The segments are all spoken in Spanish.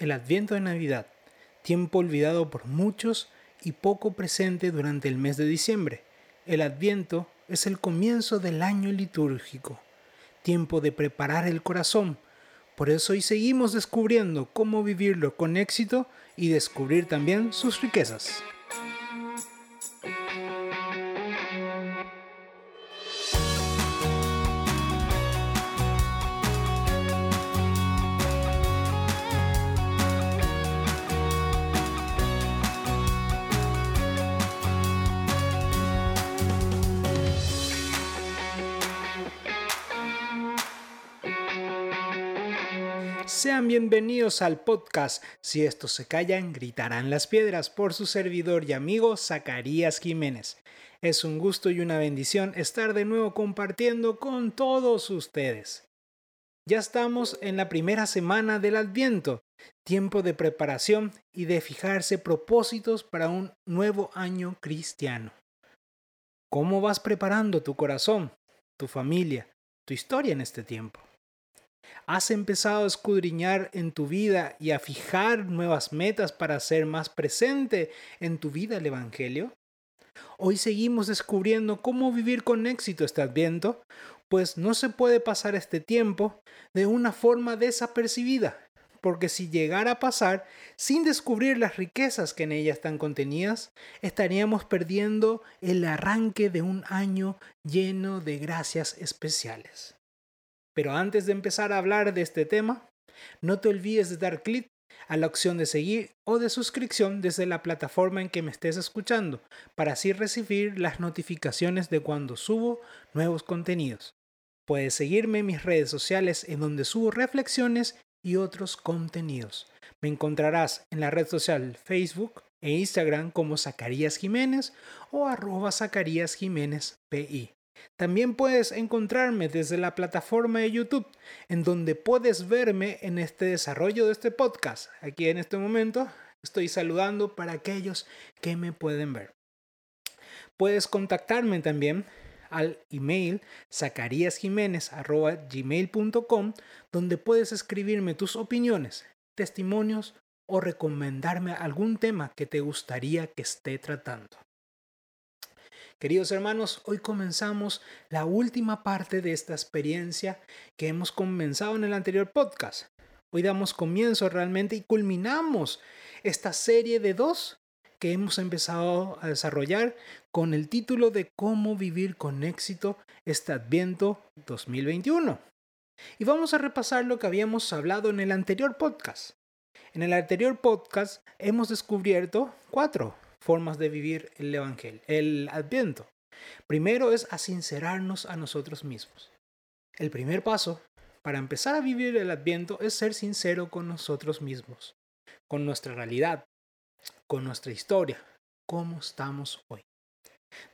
el Adviento de Navidad, tiempo olvidado por muchos y poco presente durante el mes de diciembre. El Adviento es el comienzo del año litúrgico, tiempo de preparar el corazón. Por eso hoy seguimos descubriendo cómo vivirlo con éxito y descubrir también sus riquezas. Sean bienvenidos al podcast. Si estos se callan, gritarán las piedras por su servidor y amigo Zacarías Jiménez. Es un gusto y una bendición estar de nuevo compartiendo con todos ustedes. Ya estamos en la primera semana del Adviento, tiempo de preparación y de fijarse propósitos para un nuevo año cristiano. ¿Cómo vas preparando tu corazón, tu familia, tu historia en este tiempo? ¿Has empezado a escudriñar en tu vida y a fijar nuevas metas para ser más presente en tu vida el Evangelio? Hoy seguimos descubriendo cómo vivir con éxito este adviento, pues no se puede pasar este tiempo de una forma desapercibida, porque si llegara a pasar sin descubrir las riquezas que en ella están contenidas, estaríamos perdiendo el arranque de un año lleno de gracias especiales. Pero antes de empezar a hablar de este tema, no te olvides de dar clic a la opción de seguir o de suscripción desde la plataforma en que me estés escuchando, para así recibir las notificaciones de cuando subo nuevos contenidos. Puedes seguirme en mis redes sociales en donde subo reflexiones y otros contenidos. Me encontrarás en la red social Facebook e Instagram como Zacarías Jiménez o arroba Zacarías Jiménez PI. También puedes encontrarme desde la plataforma de YouTube, en donde puedes verme en este desarrollo de este podcast. Aquí en este momento estoy saludando para aquellos que me pueden ver. Puedes contactarme también al email zacariasjiménez.gmail.com donde puedes escribirme tus opiniones, testimonios o recomendarme algún tema que te gustaría que esté tratando. Queridos hermanos, hoy comenzamos la última parte de esta experiencia que hemos comenzado en el anterior podcast. Hoy damos comienzo realmente y culminamos esta serie de dos que hemos empezado a desarrollar con el título de Cómo vivir con éxito este Adviento 2021. Y vamos a repasar lo que habíamos hablado en el anterior podcast. En el anterior podcast hemos descubierto cuatro formas de vivir el Evangelio, el Adviento. Primero es a sincerarnos a nosotros mismos. El primer paso para empezar a vivir el Adviento es ser sincero con nosotros mismos, con nuestra realidad, con nuestra historia, cómo estamos hoy.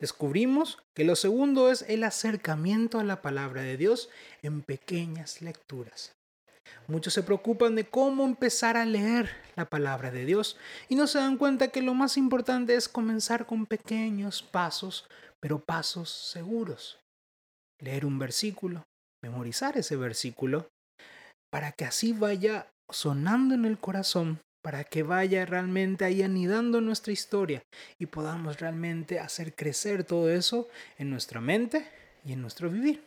Descubrimos que lo segundo es el acercamiento a la palabra de Dios en pequeñas lecturas. Muchos se preocupan de cómo empezar a leer la palabra de Dios y no se dan cuenta que lo más importante es comenzar con pequeños pasos, pero pasos seguros. Leer un versículo, memorizar ese versículo, para que así vaya sonando en el corazón, para que vaya realmente ahí anidando nuestra historia y podamos realmente hacer crecer todo eso en nuestra mente y en nuestro vivir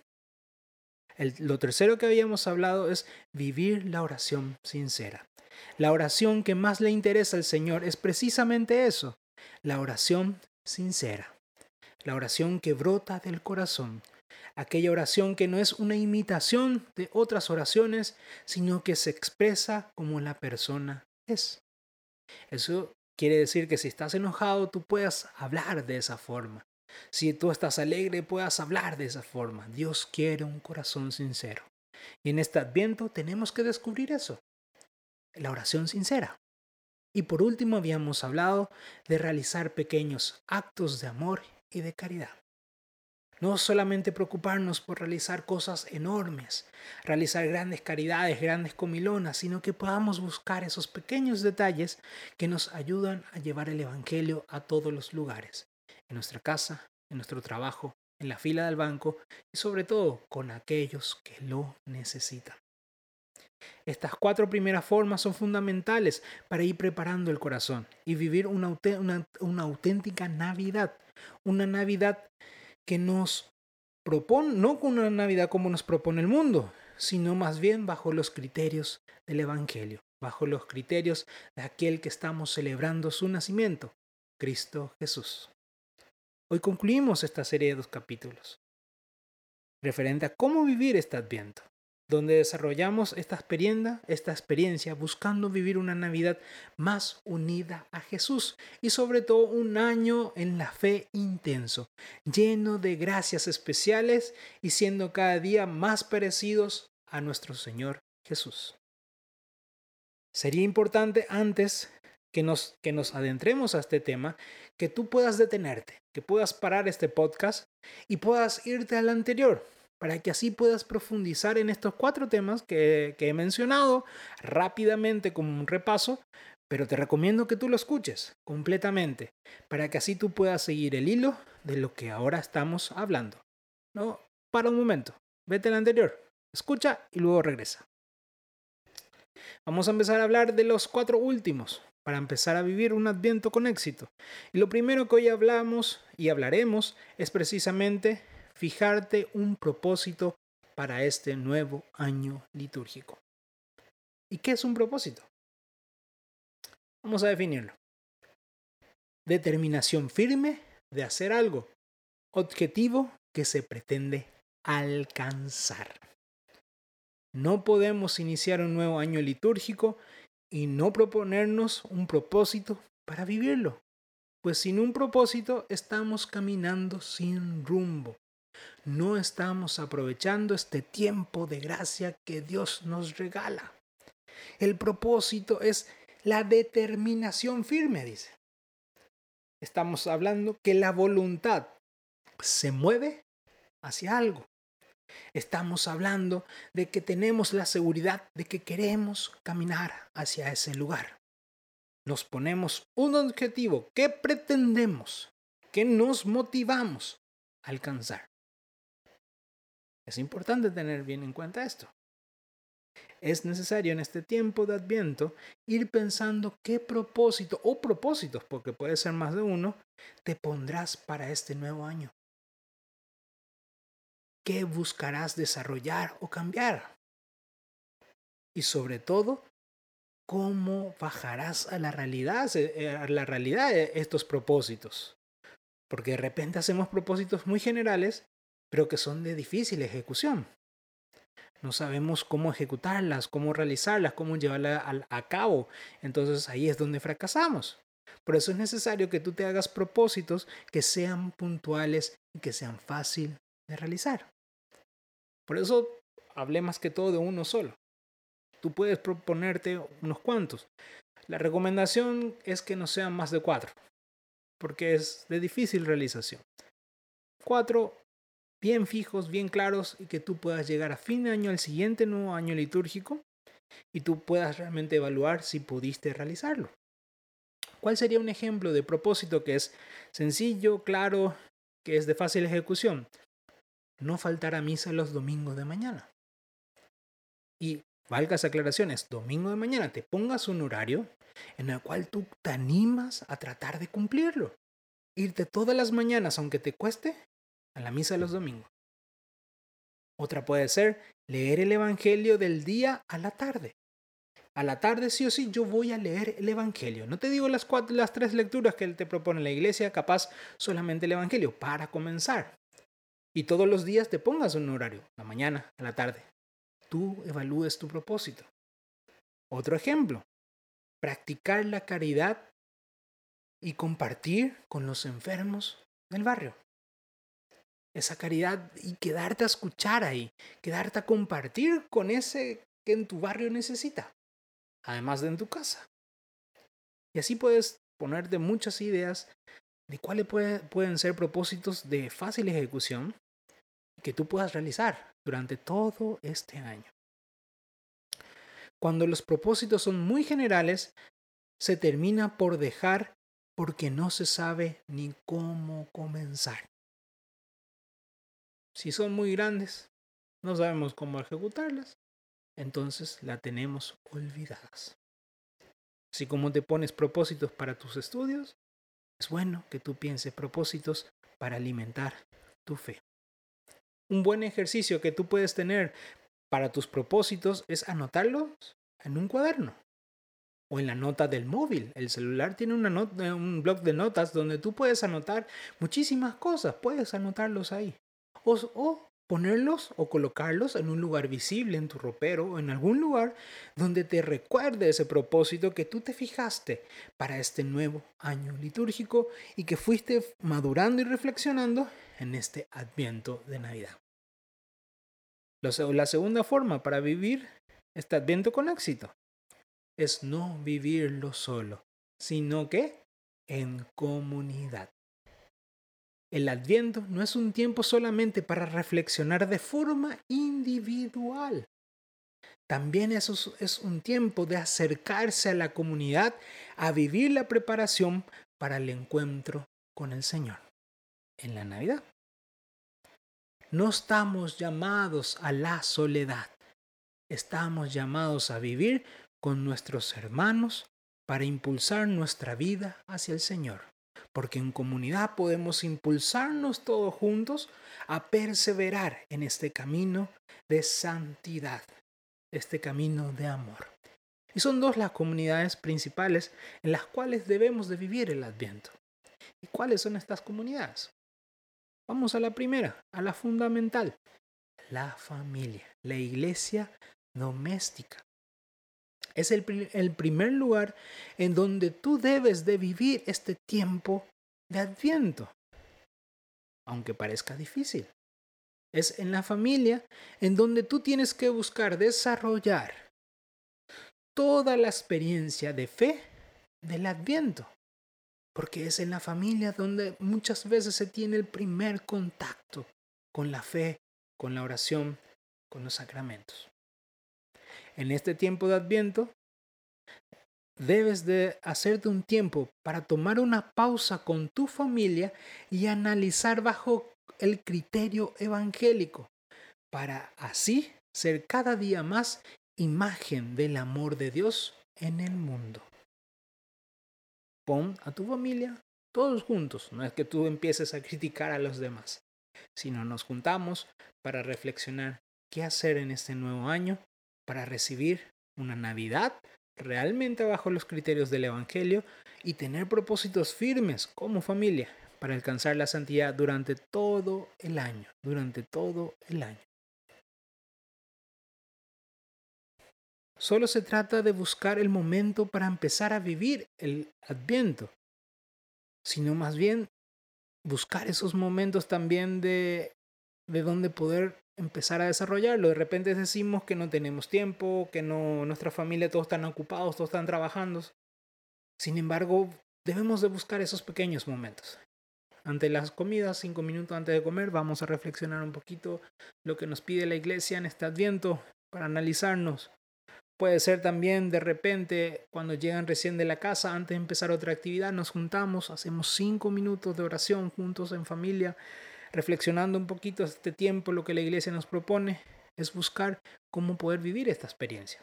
lo tercero que habíamos hablado es vivir la oración sincera. La oración que más le interesa al Señor es precisamente eso, la oración sincera. La oración que brota del corazón. Aquella oración que no es una imitación de otras oraciones, sino que se expresa como la persona es. Eso quiere decir que si estás enojado, tú puedas hablar de esa forma. Si tú estás alegre, puedas hablar de esa forma. Dios quiere un corazón sincero. Y en este adviento tenemos que descubrir eso. La oración sincera. Y por último habíamos hablado de realizar pequeños actos de amor y de caridad. No solamente preocuparnos por realizar cosas enormes, realizar grandes caridades, grandes comilonas, sino que podamos buscar esos pequeños detalles que nos ayudan a llevar el Evangelio a todos los lugares en nuestra casa, en nuestro trabajo, en la fila del banco y sobre todo con aquellos que lo necesitan. Estas cuatro primeras formas son fundamentales para ir preparando el corazón y vivir una, auténtica Navidad. Una Navidad que nos propone, no con una Navidad como nos propone el mundo, sino más bien bajo los criterios del Evangelio, bajo los criterios de aquel que estamos celebrando su nacimiento, Cristo Jesús. Hoy concluimos esta serie de dos capítulos referente a cómo vivir este adviento, donde desarrollamos esta experiencia, esta experiencia buscando vivir una Navidad más unida a Jesús y sobre todo un año en la fe intenso, lleno de gracias especiales y siendo cada día más parecidos a nuestro Señor Jesús. Sería importante antes que nos, que nos adentremos a este tema, que tú puedas detenerte, que puedas parar este podcast y puedas irte al anterior, para que así puedas profundizar en estos cuatro temas que, que he mencionado rápidamente como un repaso, pero te recomiendo que tú lo escuches completamente, para que así tú puedas seguir el hilo de lo que ahora estamos hablando. No, para un momento, vete al anterior, escucha y luego regresa. Vamos a empezar a hablar de los cuatro últimos para empezar a vivir un adviento con éxito. Y lo primero que hoy hablamos y hablaremos es precisamente fijarte un propósito para este nuevo año litúrgico. ¿Y qué es un propósito? Vamos a definirlo. Determinación firme de hacer algo. Objetivo que se pretende alcanzar. No podemos iniciar un nuevo año litúrgico y no proponernos un propósito para vivirlo, pues sin un propósito estamos caminando sin rumbo. No estamos aprovechando este tiempo de gracia que Dios nos regala. El propósito es la determinación firme, dice. Estamos hablando que la voluntad se mueve hacia algo. Estamos hablando de que tenemos la seguridad de que queremos caminar hacia ese lugar. Nos ponemos un objetivo que pretendemos, que nos motivamos a alcanzar. Es importante tener bien en cuenta esto. Es necesario en este tiempo de adviento ir pensando qué propósito o propósitos, porque puede ser más de uno, te pondrás para este nuevo año qué buscarás desarrollar o cambiar. Y sobre todo, cómo bajarás a la realidad, eh, a la realidad estos propósitos. Porque de repente hacemos propósitos muy generales, pero que son de difícil ejecución. No sabemos cómo ejecutarlas, cómo realizarlas, cómo llevarlas a, cabo. Entonces ahí es donde fracasamos. Por eso es necesario que tú te hagas propósitos que sean puntuales y que sean fácil de realizar. Por eso hablé más que todo de uno solo. Tú puedes proponerte unos cuantos. La recomendación es que no sean más de cuatro, porque es de difícil realización. Cuatro bien fijos, bien claros y que tú puedas llegar a fin de año, al siguiente nuevo año litúrgico, y tú puedas realmente evaluar si pudiste realizarlo. ¿Cuál sería un ejemplo de propósito que es sencillo, claro, que es de fácil ejecución? No faltar a misa los domingos de mañana. Y valgas aclaraciones, domingo de mañana te pongas un horario en el cual tú te animas a tratar de cumplirlo. Irte todas las mañanas, aunque te cueste, a la misa los domingos. Otra puede ser leer el Evangelio del día a la tarde. A la tarde sí o sí yo voy a leer el Evangelio. No te digo las, cuatro, las tres lecturas que él te propone la iglesia, capaz solamente el Evangelio, para comenzar y todos los días te pongas un horario, la mañana, a la tarde. Tú evalúes tu propósito. Otro ejemplo, practicar la caridad y compartir con los enfermos del barrio. Esa caridad y quedarte a escuchar ahí, quedarte a compartir con ese que en tu barrio necesita, además de en tu casa. Y así puedes ponerte muchas ideas de cuáles pueden ser propósitos de fácil ejecución que tú puedas realizar durante todo este año. Cuando los propósitos son muy generales, se termina por dejar porque no se sabe ni cómo comenzar. Si son muy grandes, no sabemos cómo ejecutarlas. entonces la tenemos olvidadas. Si como te pones propósitos para tus estudios, es bueno que tú pienses propósitos para alimentar tu fe. Un buen ejercicio que tú puedes tener para tus propósitos es anotarlos en un cuaderno o en la nota del móvil. El celular tiene nota, un blog de notas donde tú puedes anotar muchísimas cosas, puedes anotarlos ahí. O, ponerlos o colocarlos en un lugar visible, en tu ropero o en algún lugar donde te recuerde ese propósito que tú te fijaste para este nuevo año litúrgico y que fuiste madurando y reflexionando en este adviento de Navidad. La segunda forma para vivir este adviento con éxito es no vivirlo solo, sino que en comunidad. El adviento no es un tiempo solamente para reflexionar de forma individual. También es, es un tiempo de acercarse a la comunidad a vivir la preparación para el encuentro con el Señor en la Navidad. No estamos llamados a la soledad. Estamos llamados a vivir con nuestros hermanos para impulsar nuestra vida hacia el Señor. Porque en comunidad podemos impulsarnos todos juntos a perseverar en este camino de santidad, este camino de amor. Y son dos las comunidades principales en las cuales debemos de vivir el Adviento. ¿Y cuáles son estas comunidades? Vamos a la primera, a la fundamental, la familia, la iglesia doméstica. Es el, primer lugar en donde tú debes de vivir este tiempo de adviento, aunque parezca difícil. Es en la familia en donde tú tienes que buscar desarrollar toda la experiencia de fe del adviento porque es en la familia donde muchas veces se tiene el primer contacto con la fe, con la oración, con los sacramentos. En este tiempo de Adviento, debes de hacerte un tiempo para tomar una pausa con tu familia y analizar bajo el criterio evangélico, para así ser cada día más imagen del amor de Dios en el mundo pon a tu familia todos juntos. No es que tú empieces a criticar a los demás, sino nos juntamos para reflexionar qué hacer en este nuevo año para recibir una Navidad realmente bajo los criterios del Evangelio y tener propósitos firmes como familia para alcanzar la santidad durante todo el año, durante todo el año. Solo se trata de buscar el momento para empezar a vivir el adviento, sino más bien buscar esos momentos también de, de donde poder empezar a desarrollarlo. De repente decimos que no tenemos tiempo, que no, nuestra familia todos están ocupados, todos están trabajando. Sin embargo, debemos de buscar esos pequeños momentos. Ante las comidas, cinco minutos antes de comer, vamos a reflexionar un poquito lo que nos pide la iglesia en este adviento para analizarnos Puede ser también de repente cuando llegan recién de la casa, antes de empezar otra actividad, nos juntamos, hacemos cinco minutos de oración juntos en familia, reflexionando un poquito este tiempo, lo que la iglesia nos propone es buscar cómo poder vivir esta experiencia.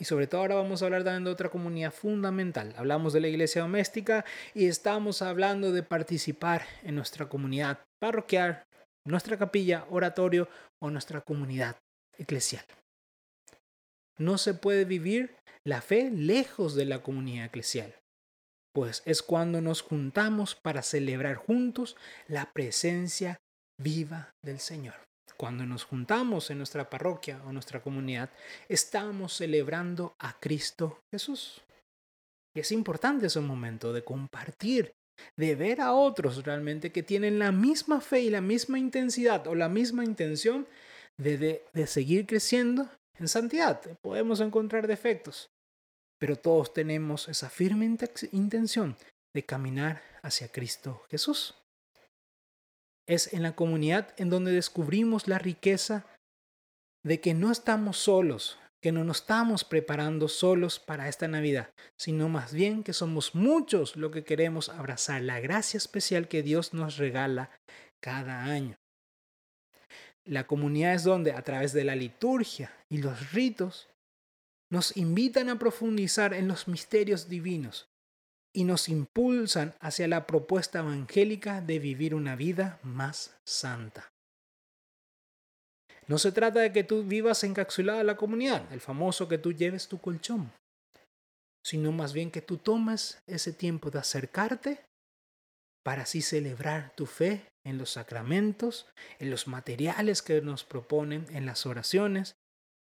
Y sobre todo ahora vamos a hablar también de otra comunidad fundamental. Hablamos de la iglesia doméstica y estamos hablando de participar en nuestra comunidad parroquial, nuestra capilla, oratorio o nuestra comunidad eclesial. No se puede vivir la fe lejos de la comunidad eclesial, pues es cuando nos juntamos para celebrar juntos la presencia viva del Señor. Cuando nos juntamos en nuestra parroquia o nuestra comunidad, estamos celebrando a Cristo Jesús. Y es importante ese momento de compartir, de ver a otros realmente que tienen la misma fe y la misma intensidad o la misma intención de, de, de seguir creciendo en santidad podemos encontrar defectos, pero todos tenemos esa firme intención de caminar hacia Cristo Jesús. Es en la comunidad en donde descubrimos la riqueza de que no estamos solos, que no nos estamos preparando solos para esta Navidad, sino más bien que somos muchos los que queremos abrazar la gracia especial que Dios nos regala cada año. La comunidad es donde, a través de la liturgia y los ritos, nos invitan a profundizar en los misterios divinos y nos impulsan hacia la propuesta evangélica de vivir una vida más santa. No se trata de que tú vivas encapsulada en la comunidad, el famoso que tú lleves tu colchón, sino más bien que tú tomes ese tiempo de acercarte para así celebrar tu fe en los sacramentos, en los materiales que nos proponen, en las oraciones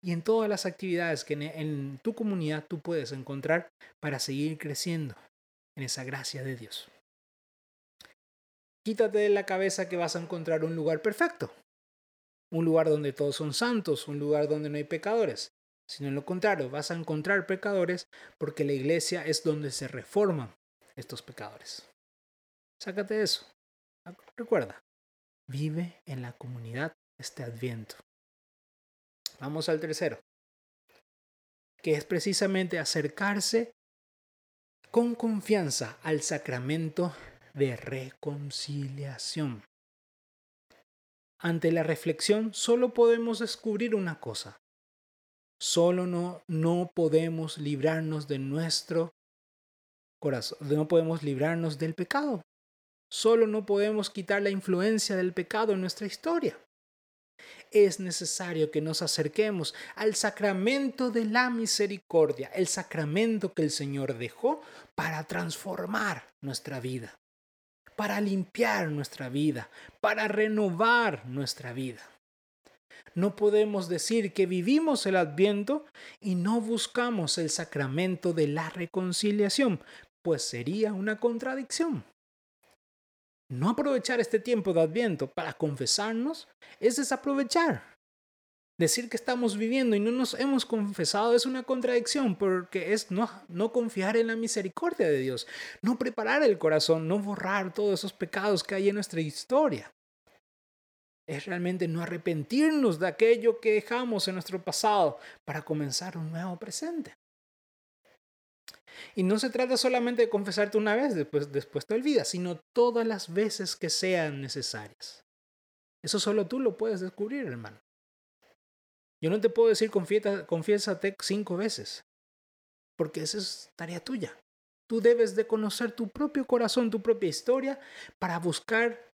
y en todas las actividades que en, tu comunidad tú puedes encontrar para seguir creciendo en esa gracia de Dios. Quítate de la cabeza que vas a encontrar un lugar perfecto, un lugar donde todos son santos, un lugar donde no hay pecadores, sino en lo contrario, vas a encontrar pecadores porque la iglesia es donde se reforman estos pecadores. Sácate eso. Recuerda, vive en la comunidad este adviento. Vamos al tercero, que es precisamente acercarse con confianza al sacramento de reconciliación. Ante la reflexión solo podemos descubrir una cosa. Solo no, no podemos librarnos de nuestro corazón, no podemos librarnos del pecado. Solo no podemos quitar la influencia del pecado en nuestra historia es necesario que nos acerquemos al sacramento de la misericordia, el sacramento que el Señor dejó para transformar nuestra vida, para limpiar nuestra vida, para renovar nuestra vida. No podemos decir que vivimos el adviento y no buscamos el sacramento de la reconciliación, pues sería una contradicción. No aprovechar este tiempo de adviento para confesarnos es desaprovechar. Decir que estamos viviendo y no nos hemos confesado es una contradicción porque es no, no confiar en la misericordia de Dios, no preparar el corazón, no borrar todos esos pecados que hay en nuestra historia. Es realmente no arrepentirnos de aquello que dejamos en nuestro pasado para comenzar un nuevo presente. Y no se trata solamente de confesarte una vez, después, después te olvidas, sino todas las veces que sean necesarias. Eso solo tú lo puedes descubrir, hermano. Yo no te puedo decir confiésate cinco veces, porque esa es tarea tuya. Tú debes de conocer tu propio corazón, tu propia historia, para buscar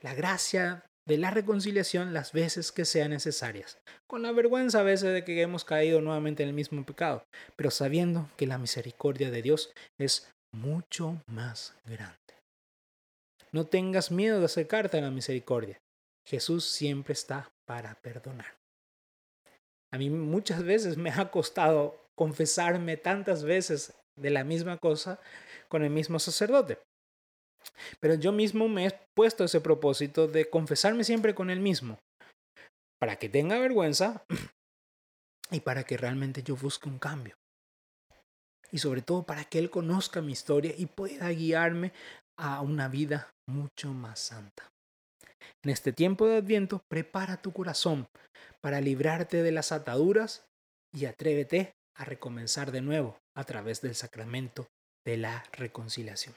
la gracia de la reconciliación las veces que sean necesarias, con la vergüenza a veces de que hemos caído nuevamente en el mismo pecado, pero sabiendo que la misericordia de Dios es mucho más grande. No tengas miedo de acercarte a la misericordia. Jesús siempre está para perdonar. A mí muchas veces me ha costado confesarme tantas veces de la misma cosa con el mismo sacerdote. Pero yo mismo me he puesto ese propósito de confesarme siempre con él mismo, para que tenga vergüenza y para que realmente yo busque un cambio. Y sobre todo para que él conozca mi historia y pueda guiarme a una vida mucho más santa. En este tiempo de Adviento, prepara tu corazón para librarte de las ataduras y atrévete a recomenzar de nuevo a través del sacramento de la reconciliación.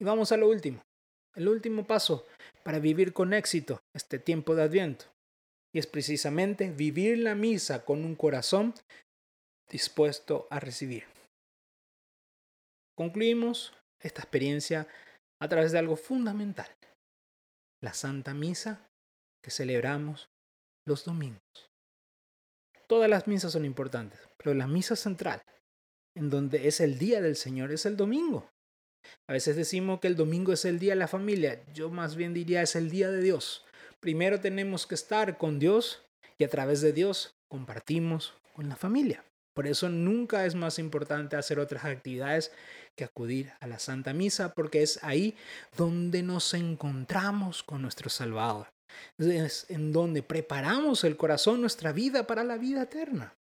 Y vamos a lo último, el último paso para vivir con éxito este tiempo de Adviento. Y es precisamente vivir la misa con un corazón dispuesto a recibir. Concluimos esta experiencia a través de algo fundamental, la Santa Misa que celebramos los domingos. Todas las misas son importantes, pero la misa central, en donde es el día del Señor, es el domingo. A veces decimos que el domingo es el día de la familia, yo más bien diría es el día de Dios. Primero tenemos que estar con Dios y a través de Dios compartimos con la familia. Por eso nunca es más importante hacer otras actividades que acudir a la Santa Misa, porque es ahí donde nos encontramos con nuestro Salvador. Es en donde preparamos el corazón, nuestra vida para la vida eterna.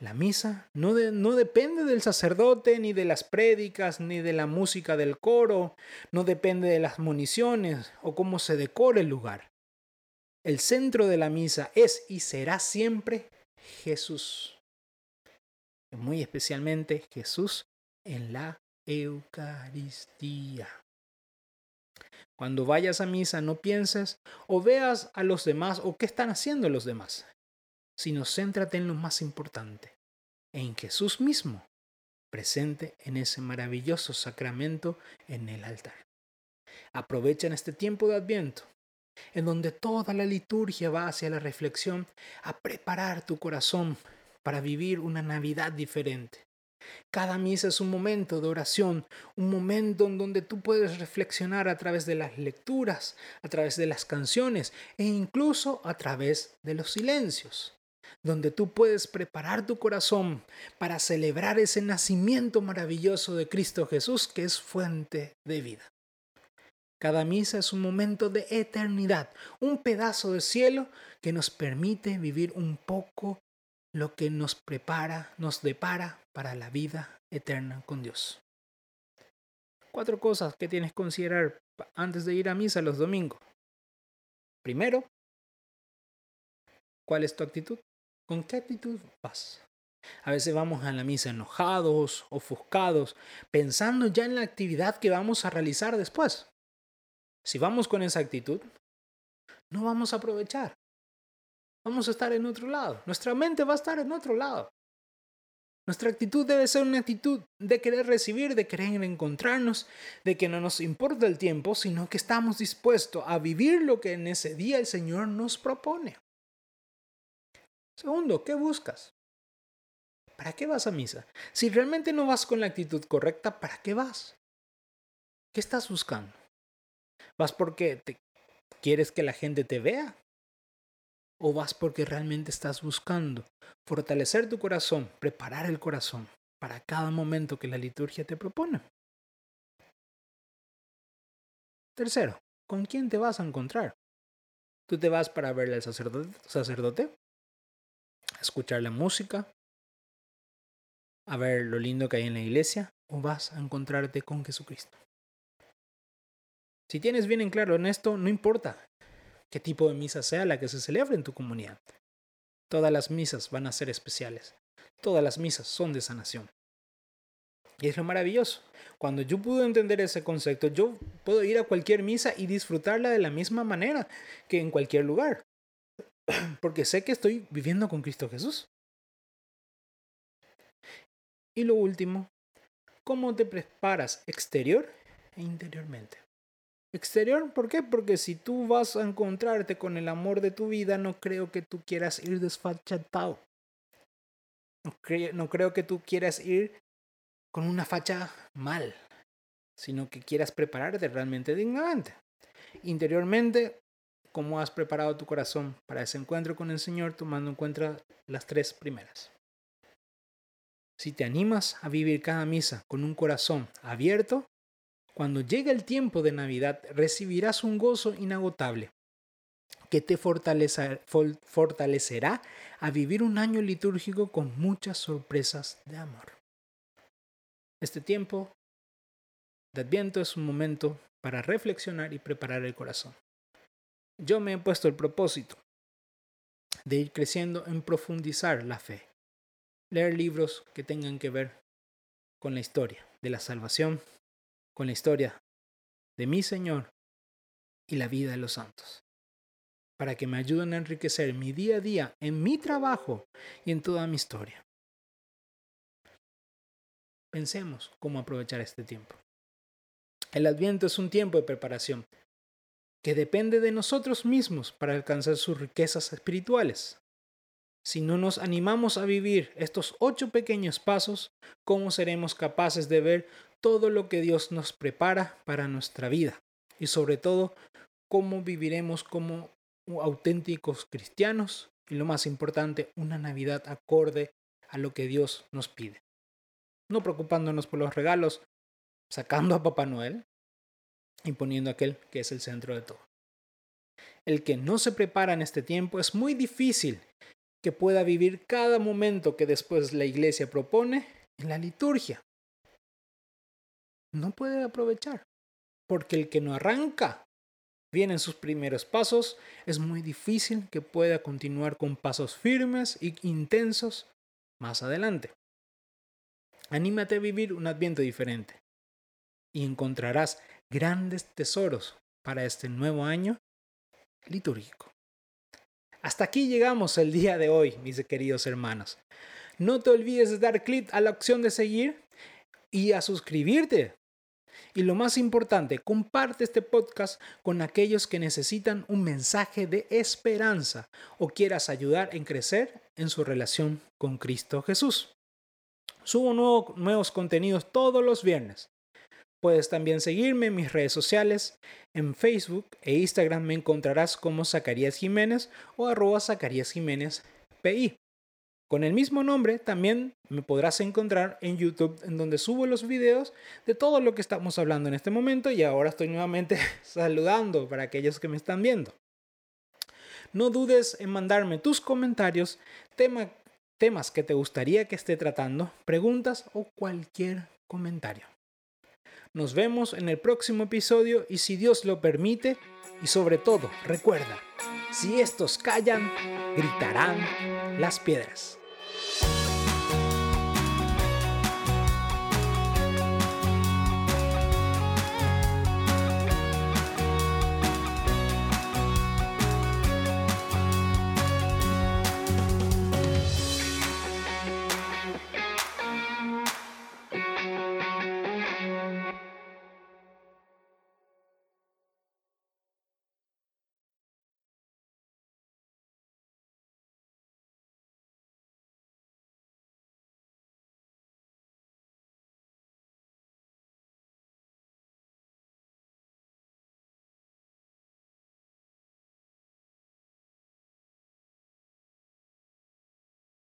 La misa no, no, depende del sacerdote, ni de las prédicas, ni de la música del coro, no depende de las municiones o cómo se decore el lugar. El centro de la misa es y será siempre Jesús. Muy especialmente Jesús en la Eucaristía. Cuando vayas a misa no pienses o veas a los demás o qué están haciendo los demás, sino céntrate en lo más importante, en Jesús mismo, presente en ese maravilloso sacramento en el altar. Aprovecha en este tiempo de Adviento, en donde toda la liturgia va hacia la reflexión, a preparar tu corazón para vivir una Navidad diferente. Cada misa es un momento de oración, un momento en donde tú puedes reflexionar a través de las lecturas, a través de las canciones e incluso a través de los silencios, donde tú puedes preparar tu corazón para celebrar ese nacimiento maravilloso de Cristo Jesús que es fuente de vida. Cada misa es un momento de eternidad, un pedazo de cielo que nos permite vivir un poco lo que nos prepara, nos depara para la vida eterna con Dios. Cuatro cosas que tienes que considerar antes de ir a misa los domingos. Primero, ¿cuál es tu actitud? ¿Con qué actitud vas? A veces vamos a la misa enojados, ofuscados, pensando ya en la actividad que vamos a realizar después. Si vamos con esa actitud, no vamos a aprovechar vamos a estar en otro lado. Nuestra mente va a estar en otro lado. Nuestra actitud debe ser una actitud de querer recibir, de querer encontrarnos, de que no nos importa el tiempo, sino que estamos dispuestos a vivir lo que en ese día el Señor nos propone. Segundo, ¿qué buscas? ¿Para qué vas a misa? Si realmente no vas con la actitud correcta, ¿para qué vas? ¿Qué estás buscando? ¿Vas porque te quieres que la gente te vea? o vas porque realmente estás buscando fortalecer tu corazón, preparar el corazón para cada momento que la liturgia te propone. Tercero, ¿con quién te vas a encontrar? ¿Tú te vas para verle al sacerdote, sacerdote? ¿A escuchar la música? ¿A ver lo lindo que hay en la iglesia? ¿O vas a encontrarte con Jesucristo? Si tienes bien en claro en esto, no importa qué tipo de misa sea la que se celebre en tu comunidad. Todas las misas van a ser especiales. Todas las misas son de sanación. Y es lo maravilloso. Cuando yo pude entender ese concepto, yo puedo ir a cualquier misa y disfrutarla de la misma manera que en cualquier lugar. Porque sé que estoy viviendo con Cristo Jesús. Y lo último, ¿cómo te preparas exterior e interiormente? Exterior, ¿por qué? Porque si tú vas a encontrarte con el amor de tu vida, no creo que tú quieras ir desfachatado. No, creo que tú quieras ir con una facha mal, sino que quieras prepararte realmente dignamente. Interiormente, ¿cómo has preparado tu corazón para ese encuentro con el Señor tomando en cuenta las tres primeras? Si te animas a vivir cada misa con un corazón abierto, cuando llegue el tiempo de Navidad recibirás un gozo inagotable que te fortalecerá a vivir un año litúrgico con muchas sorpresas de amor. Este tiempo de Adviento es un momento para reflexionar y preparar el corazón. Yo me he puesto el propósito de ir creciendo en profundizar la fe, leer libros que tengan que ver con la historia de la salvación con la historia de mi Señor y la vida de los santos, para que me ayuden a enriquecer mi día a día en mi trabajo y en toda mi historia. Pensemos cómo aprovechar este tiempo. El adviento es un tiempo de preparación que depende de nosotros mismos para alcanzar sus riquezas espirituales. Si no nos animamos a vivir estos ocho pequeños pasos, ¿cómo seremos capaces de ver todo lo que Dios nos prepara para nuestra vida y sobre todo cómo viviremos como auténticos cristianos y lo más importante, una Navidad acorde a lo que Dios nos pide. No preocupándonos por los regalos, sacando a Papá Noel y poniendo aquel que es el centro de todo. El que no se prepara en este tiempo es muy difícil que pueda vivir cada momento que después la iglesia propone en la liturgia no puede aprovechar. Porque el que no arranca bien en sus primeros pasos, es muy difícil que pueda continuar con pasos firmes e intensos más adelante. Anímate a vivir un adviento diferente y encontrarás grandes tesoros para este nuevo año litúrgico. Hasta aquí llegamos el día de hoy, mis queridos hermanos. No te olvides de dar clic a la opción de seguir y a suscribirte. Y lo más importante, comparte este podcast con aquellos que necesitan un mensaje de esperanza o quieras ayudar en crecer en su relación con Cristo Jesús. Subo nuevos contenidos todos los viernes. Puedes también seguirme en mis redes sociales. En Facebook e Instagram me encontrarás como Zacarías Jiménez o arroba Zacarías Jiménez PI. Con el mismo nombre también me podrás encontrar en YouTube en donde subo los videos de todo lo que estamos hablando en este momento y ahora estoy nuevamente saludando para aquellos que me están viendo. No dudes en mandarme tus comentarios, temas que te gustaría que esté tratando, preguntas o cualquier comentario. Nos vemos en el próximo episodio y si Dios lo permite, y sobre todo, recuerda, si estos callan, gritarán las piedras.